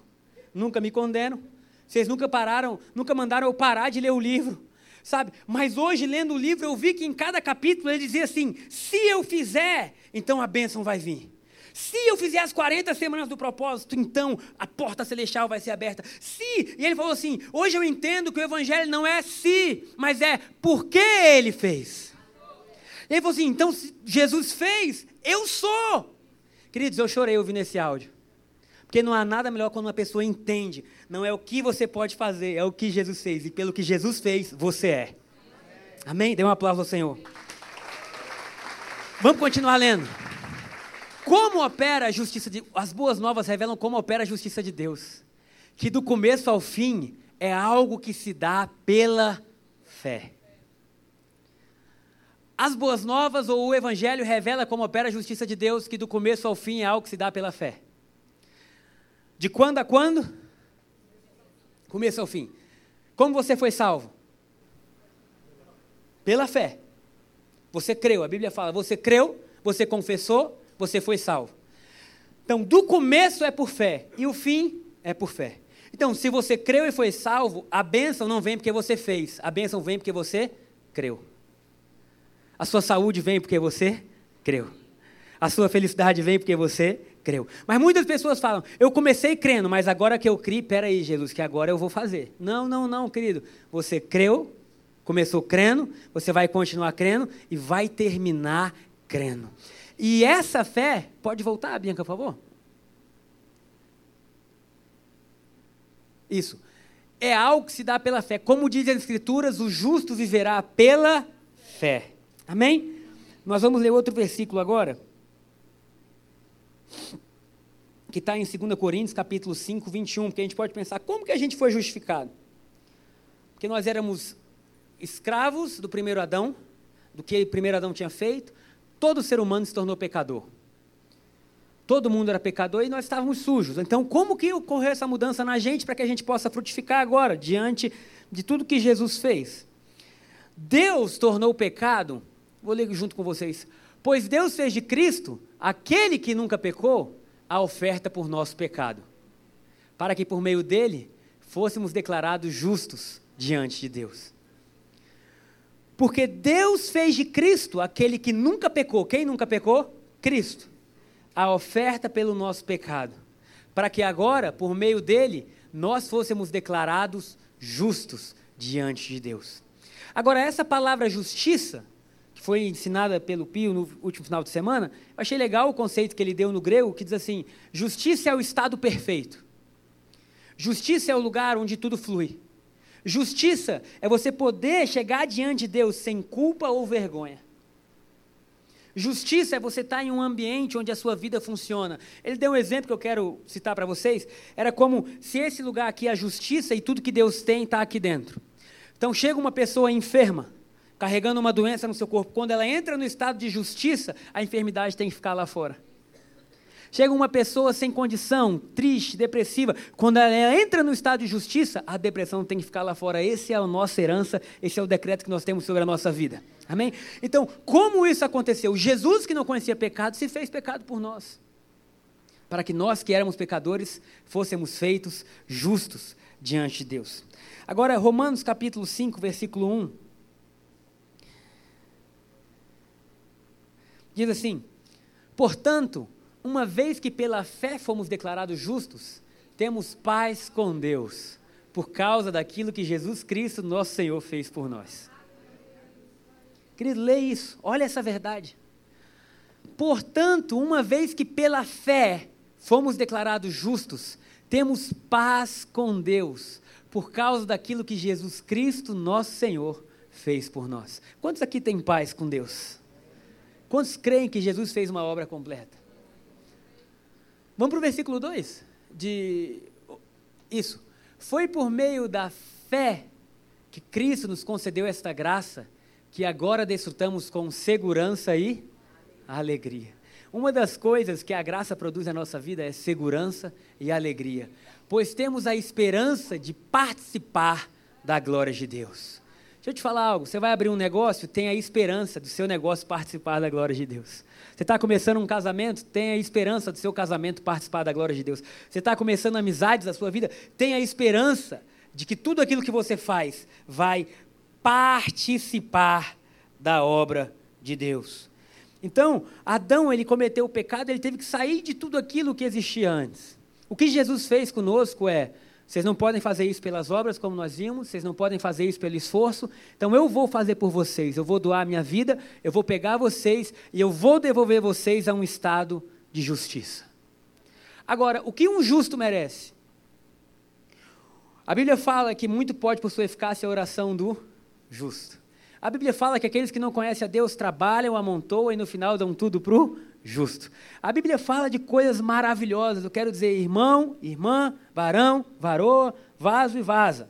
nunca me condenam, vocês nunca pararam, nunca mandaram eu parar de ler o livro sabe? Mas hoje, lendo o livro, eu vi que em cada capítulo ele dizia assim: se eu fizer, então a bênção vai vir. Se eu fizer as 40 semanas do propósito, então a porta celestial vai ser aberta. Se, e ele falou assim: hoje eu entendo que o evangelho não é se, mas é porque ele fez. Ele falou assim: então se Jesus fez, eu sou. Queridos, eu chorei ouvindo esse áudio. Porque não há nada melhor quando uma pessoa entende. Não é o que você pode fazer, é o que Jesus fez. E pelo que Jesus fez, você é. Amém? Dê um aplauso ao Senhor. Vamos continuar lendo. Como opera a justiça de As boas novas revelam como opera a justiça de Deus. Que do começo ao fim é algo que se dá pela fé. As boas novas ou o evangelho revela como opera a justiça de Deus, que do começo ao fim é algo que se dá pela fé. De quando a quando? Começo ao fim. Como você foi salvo? Pela fé. Você creu, a Bíblia fala, você creu, você confessou, você foi salvo. Então, do começo é por fé e o fim é por fé. Então, se você creu e foi salvo, a bênção não vem porque você fez, a bênção vem porque você creu. A sua saúde vem porque você creu. A sua felicidade vem porque você creu. Mas muitas pessoas falam, eu comecei crendo, mas agora que eu criei, peraí, Jesus, que agora eu vou fazer. Não, não, não, querido. Você creu, começou crendo, você vai continuar crendo e vai terminar crendo. E essa fé, pode voltar, Bianca, por favor? Isso. É algo que se dá pela fé. Como dizem as Escrituras, o justo viverá pela fé. Amém? Nós vamos ler outro versículo agora que está em 2 Coríntios, capítulo 5, 21, porque a gente pode pensar, como que a gente foi justificado? Porque nós éramos escravos do primeiro Adão, do que o primeiro Adão tinha feito, todo ser humano se tornou pecador. Todo mundo era pecador e nós estávamos sujos. Então, como que ocorreu essa mudança na gente para que a gente possa frutificar agora, diante de tudo que Jesus fez? Deus tornou o pecado, vou ler junto com vocês, pois Deus fez de Cristo aquele que nunca pecou, a oferta por nosso pecado, para que por meio dele fôssemos declarados justos diante de Deus. Porque Deus fez de Cristo aquele que nunca pecou. Quem nunca pecou? Cristo. A oferta pelo nosso pecado. Para que agora, por meio dele, nós fôssemos declarados justos diante de Deus. Agora, essa palavra justiça que foi ensinada pelo Pio no último final de semana, eu achei legal o conceito que ele deu no grego, que diz assim: justiça é o estado perfeito. Justiça é o lugar onde tudo flui. Justiça é você poder chegar diante de Deus sem culpa ou vergonha. Justiça é você estar em um ambiente onde a sua vida funciona. Ele deu um exemplo que eu quero citar para vocês. Era como se esse lugar aqui, a justiça e tudo que Deus tem está aqui dentro. Então chega uma pessoa enferma carregando uma doença no seu corpo, quando ela entra no estado de justiça, a enfermidade tem que ficar lá fora. Chega uma pessoa sem condição, triste, depressiva, quando ela entra no estado de justiça, a depressão tem que ficar lá fora. Esse é a nossa herança, esse é o decreto que nós temos sobre a nossa vida. Amém? Então, como isso aconteceu? Jesus, que não conhecia pecado, se fez pecado por nós. Para que nós, que éramos pecadores, fôssemos feitos justos diante de Deus. Agora, Romanos capítulo 5, versículo 1. Diz assim: Portanto, uma vez que pela fé fomos declarados justos, temos paz com Deus, por causa daquilo que Jesus Cristo, nosso Senhor, fez por nós. Querido, lê isso, olha essa verdade. Portanto, uma vez que pela fé fomos declarados justos, temos paz com Deus, por causa daquilo que Jesus Cristo, nosso Senhor, fez por nós. Quantos aqui têm paz com Deus? Quantos creem que Jesus fez uma obra completa? Vamos para o versículo 2. De isso. Foi por meio da fé que Cristo nos concedeu esta graça, que agora desfrutamos com segurança e alegria. Uma das coisas que a graça produz na nossa vida é segurança e alegria, pois temos a esperança de participar da glória de Deus. Deixa eu te falar algo. Você vai abrir um negócio, tenha a esperança do seu negócio participar da glória de Deus. Você está começando um casamento, tenha a esperança do seu casamento participar da glória de Deus. Você está começando amizades da sua vida, tenha a esperança de que tudo aquilo que você faz vai participar da obra de Deus. Então, Adão, ele cometeu o pecado, ele teve que sair de tudo aquilo que existia antes. O que Jesus fez conosco é vocês não podem fazer isso pelas obras, como nós vimos, vocês não podem fazer isso pelo esforço. Então eu vou fazer por vocês, eu vou doar a minha vida, eu vou pegar vocês e eu vou devolver vocês a um estado de justiça. Agora, o que um justo merece? A Bíblia fala que muito pode por sua eficácia a oração do justo. A Bíblia fala que aqueles que não conhecem a Deus trabalham, amontoam e no final dão tudo para o justo. A Bíblia fala de coisas maravilhosas. Eu quero dizer irmão, irmã, varão, varoa, vaso e vaza.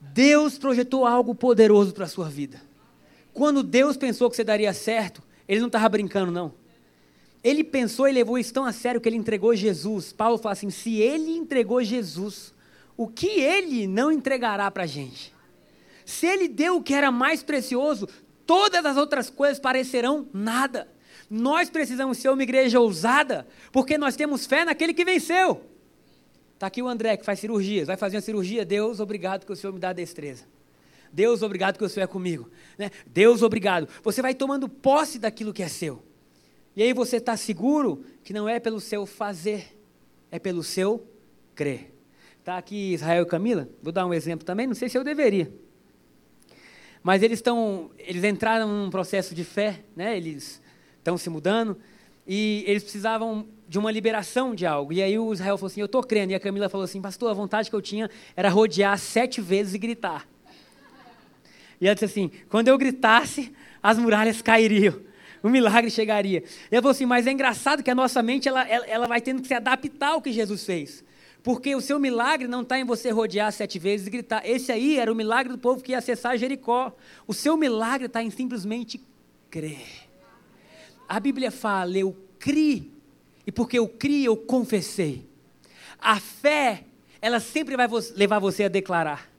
Deus projetou algo poderoso para a sua vida. Quando Deus pensou que você daria certo, Ele não estava brincando, não. Ele pensou e levou isso tão a sério que ele entregou Jesus. Paulo fala assim: se ele entregou Jesus, o que ele não entregará para a gente? Se ele deu o que era mais precioso, todas as outras coisas parecerão nada. Nós precisamos ser uma igreja ousada, porque nós temos fé naquele que venceu. Está aqui o André, que faz cirurgias, vai fazer uma cirurgia. Deus, obrigado que o Senhor me dá destreza. Deus, obrigado que o Senhor é comigo. Né? Deus, obrigado. Você vai tomando posse daquilo que é seu. E aí você está seguro que não é pelo seu fazer, é pelo seu crer. Está aqui Israel e Camila, vou dar um exemplo também, não sei se eu deveria. Mas eles estão, eles entraram num processo de fé, né? eles estão se mudando, e eles precisavam de uma liberação de algo. E aí o Israel falou assim: Eu estou crendo. E a Camila falou assim: Pastor, a vontade que eu tinha era rodear sete vezes e gritar. E ela disse assim: Quando eu gritasse, as muralhas cairiam. O milagre chegaria. E ela falou assim: Mas é engraçado que a nossa mente ela, ela, ela vai tendo que se adaptar ao que Jesus fez. Porque o seu milagre não está em você rodear sete vezes e gritar. Esse aí era o milagre do povo que ia acessar Jericó. O seu milagre está em simplesmente crer. A Bíblia fala: Eu criei e porque eu criei, eu confessei. A fé, ela sempre vai levar você a declarar.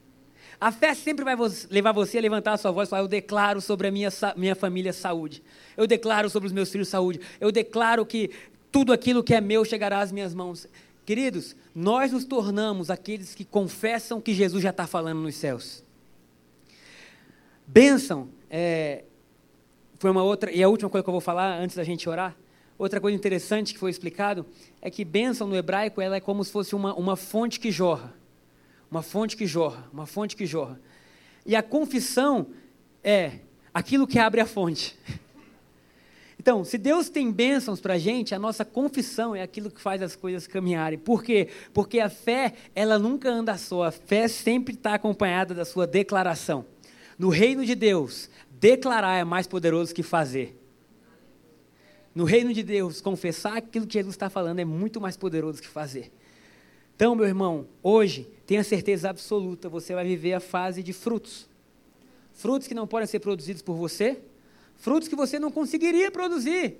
A fé sempre vai levar você a levantar a sua voz e falar: Eu declaro sobre a minha, minha família saúde. Eu declaro sobre os meus filhos saúde. Eu declaro que tudo aquilo que é meu chegará às minhas mãos. Queridos, nós nos tornamos aqueles que confessam que Jesus já está falando nos céus. Bênção é, foi uma outra, e a última coisa que eu vou falar antes da gente orar. Outra coisa interessante que foi explicado é que bênção no hebraico ela é como se fosse uma, uma fonte que jorra. Uma fonte que jorra, uma fonte que jorra. E a confissão é aquilo que abre a fonte. Então, se Deus tem bênçãos para a gente, a nossa confissão é aquilo que faz as coisas caminharem. Por quê? Porque a fé, ela nunca anda só. A fé sempre está acompanhada da sua declaração. No reino de Deus, declarar é mais poderoso que fazer. No reino de Deus, confessar aquilo que Jesus está falando é muito mais poderoso que fazer. Então, meu irmão, hoje, tenha certeza absoluta, você vai viver a fase de frutos. Frutos que não podem ser produzidos por você, frutos que você não conseguiria produzir.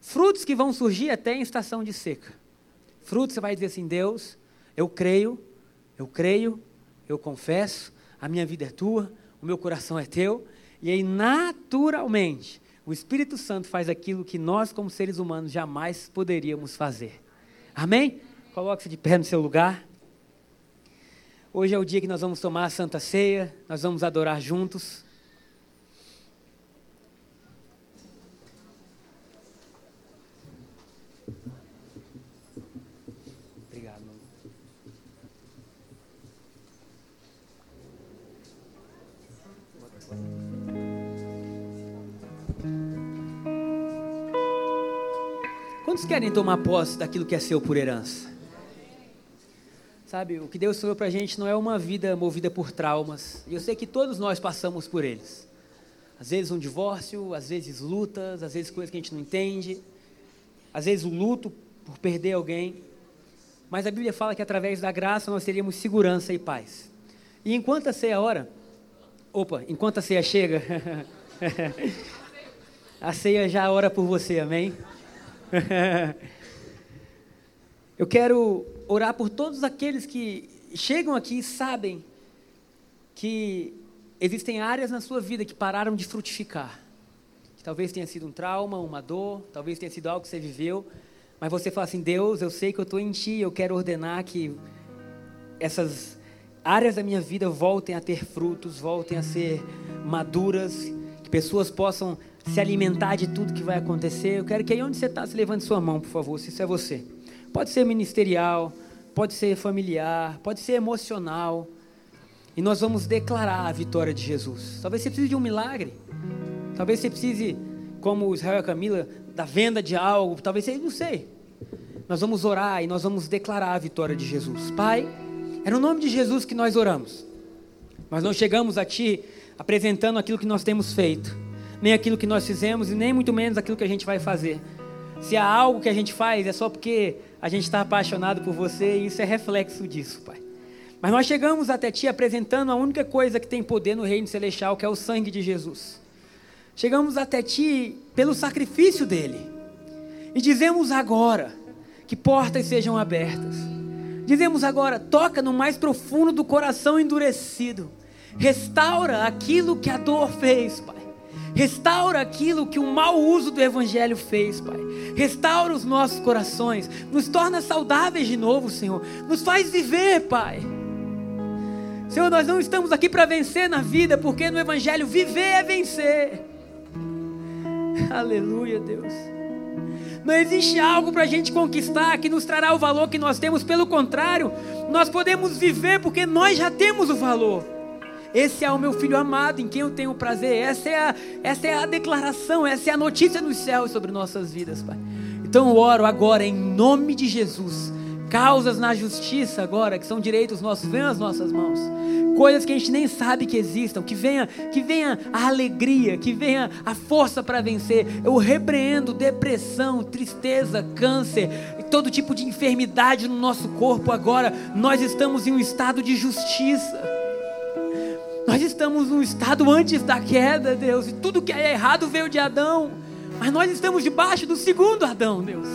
Frutos que vão surgir até em estação de seca. Frutos você vai dizer assim: Deus, eu creio, eu creio, eu confesso, a minha vida é tua, o meu coração é teu, e aí naturalmente o Espírito Santo faz aquilo que nós, como seres humanos, jamais poderíamos fazer. Amém? Coloque-se de pé no seu lugar. Hoje é o dia que nós vamos tomar a Santa Ceia, nós vamos adorar juntos. Quantos querem tomar posse daquilo que é seu por herança? Sabe, o que Deus sonhou para a gente não é uma vida movida por traumas. E eu sei que todos nós passamos por eles. Às vezes um divórcio, às vezes lutas, às vezes coisas que a gente não entende, às vezes o luto por perder alguém. Mas a Bíblia fala que através da graça nós teríamos segurança e paz. E enquanto a ceia ora, opa, enquanto a ceia chega, a ceia já ora por você, amém? Eu quero orar por todos aqueles que chegam aqui e sabem que existem áreas na sua vida que pararam de frutificar. Que talvez tenha sido um trauma, uma dor, talvez tenha sido algo que você viveu, mas você fala assim: Deus, eu sei que eu estou em Ti, eu quero ordenar que essas áreas da minha vida voltem a ter frutos, voltem a ser maduras, que pessoas possam se alimentar de tudo que vai acontecer. Eu quero que aí onde você está, se levante sua mão, por favor, se isso é você. Pode ser ministerial, pode ser familiar, pode ser emocional. E nós vamos declarar a vitória de Jesus. Talvez você precise de um milagre. Talvez você precise, como Israel e Camila, da venda de algo. Talvez você, não sei. Nós vamos orar e nós vamos declarar a vitória de Jesus. Pai, é no nome de Jesus que nós oramos. Nós não chegamos a Ti apresentando aquilo que nós temos feito nem aquilo que nós fizemos e nem muito menos aquilo que a gente vai fazer. Se há algo que a gente faz, é só porque a gente está apaixonado por você e isso é reflexo disso, Pai. Mas nós chegamos até Ti apresentando a única coisa que tem poder no reino celestial, que é o sangue de Jesus. Chegamos até Ti pelo sacrifício dele. E dizemos agora que portas sejam abertas. Dizemos agora, toca no mais profundo do coração endurecido. Restaura aquilo que a dor fez, Pai. Restaura aquilo que o mau uso do Evangelho fez, Pai. Restaura os nossos corações. Nos torna saudáveis de novo, Senhor. Nos faz viver, Pai. Senhor, nós não estamos aqui para vencer na vida, porque no Evangelho viver é vencer. Aleluia, Deus. Não existe algo para a gente conquistar que nos trará o valor que nós temos, pelo contrário, nós podemos viver porque nós já temos o valor. Esse é o meu filho amado em quem eu tenho prazer. Essa é a, essa é a declaração, essa é a notícia nos céus sobre nossas vidas, Pai. Então eu oro agora em nome de Jesus. Causas na justiça agora, que são direitos nossos, venham às nossas mãos. Coisas que a gente nem sabe que existam, que venha, que venha a alegria, que venha a força para vencer. Eu repreendo depressão, tristeza, câncer, todo tipo de enfermidade no nosso corpo agora. Nós estamos em um estado de justiça. Estamos num estado antes da queda, Deus, e tudo que é errado veio de Adão, mas nós estamos debaixo do segundo Adão, Deus.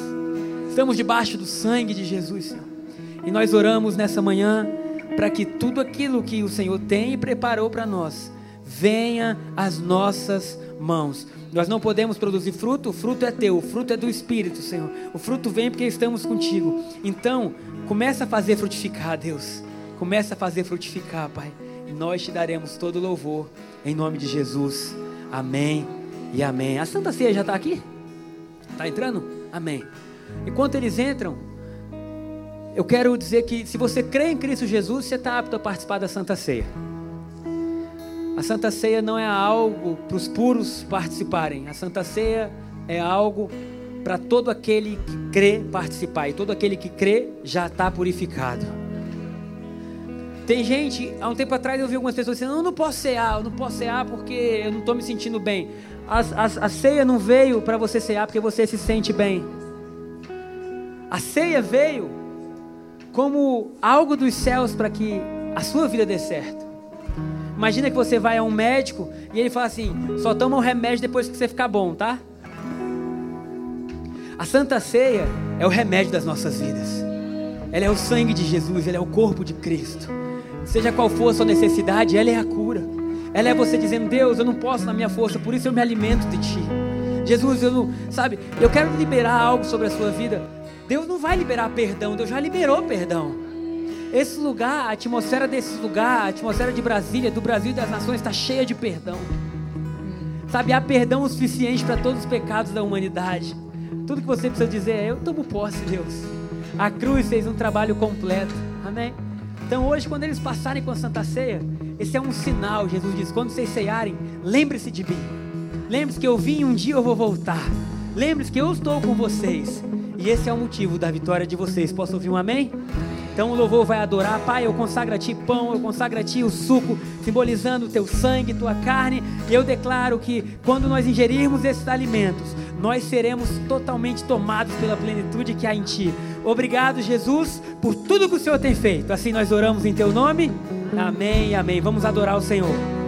Estamos debaixo do sangue de Jesus, Senhor. E nós oramos nessa manhã para que tudo aquilo que o Senhor tem e preparou para nós venha às nossas mãos. Nós não podemos produzir fruto, o fruto é teu, o fruto é do Espírito, Senhor. O fruto vem porque estamos contigo. Então, começa a fazer frutificar, Deus. Começa a fazer frutificar, Pai nós te daremos todo louvor, em nome de Jesus. Amém e amém. A Santa Ceia já está aqui? Está entrando? Amém. Enquanto eles entram, eu quero dizer que se você crê em Cristo Jesus, você está apto a participar da Santa Ceia. A Santa Ceia não é algo para os puros participarem. A Santa Ceia é algo para todo aquele que crê participar. E todo aquele que crê já está purificado. Tem gente, há um tempo atrás eu vi algumas pessoas dizendo: eu não posso cear, eu não posso cear porque eu não estou me sentindo bem. A, a, ceia não veio para você cear porque você se sente bem. A ceia veio como algo dos céus para que a sua vida dê certo. Imagina que você vai a um médico e ele fala assim: só toma o um remédio depois que você ficar bom, tá? A Santa Ceia é o remédio das nossas vidas. Ela é o sangue de Jesus, ela é o corpo de Cristo. Seja qual for a sua necessidade, ela é a cura. Ela é você dizendo: Deus, eu não posso na minha força, por isso eu me alimento de Ti. Jesus, eu não, sabe, eu quero liberar algo sobre a sua vida. Deus não vai liberar perdão, Deus já liberou perdão. Esse lugar, a atmosfera desse lugar, a atmosfera de Brasília, do Brasil e das nações está cheia de perdão. Sabe, há perdão o suficiente para todos os pecados da humanidade. Tudo que você precisa dizer é: Eu tomo posse, Deus. A cruz fez um trabalho completo. Amém? Então hoje, quando eles passarem com a Santa Ceia, esse é um sinal, Jesus diz, quando vocês cearem, lembre-se de mim. Lembre-se que eu vim e um dia eu vou voltar. Lembre-se que eu estou com vocês. E esse é o motivo da vitória de vocês. Posso ouvir um amém? Então o louvor vai adorar, Pai, eu consagro a Ti pão, eu consagro a Ti o suco, simbolizando o Teu sangue, Tua carne, e eu declaro que quando nós ingerirmos esses alimentos, nós seremos totalmente tomados pela plenitude que há em Ti. Obrigado, Jesus, por tudo que o Senhor tem feito. Assim nós oramos em Teu nome. Amém, amém. Vamos adorar o Senhor.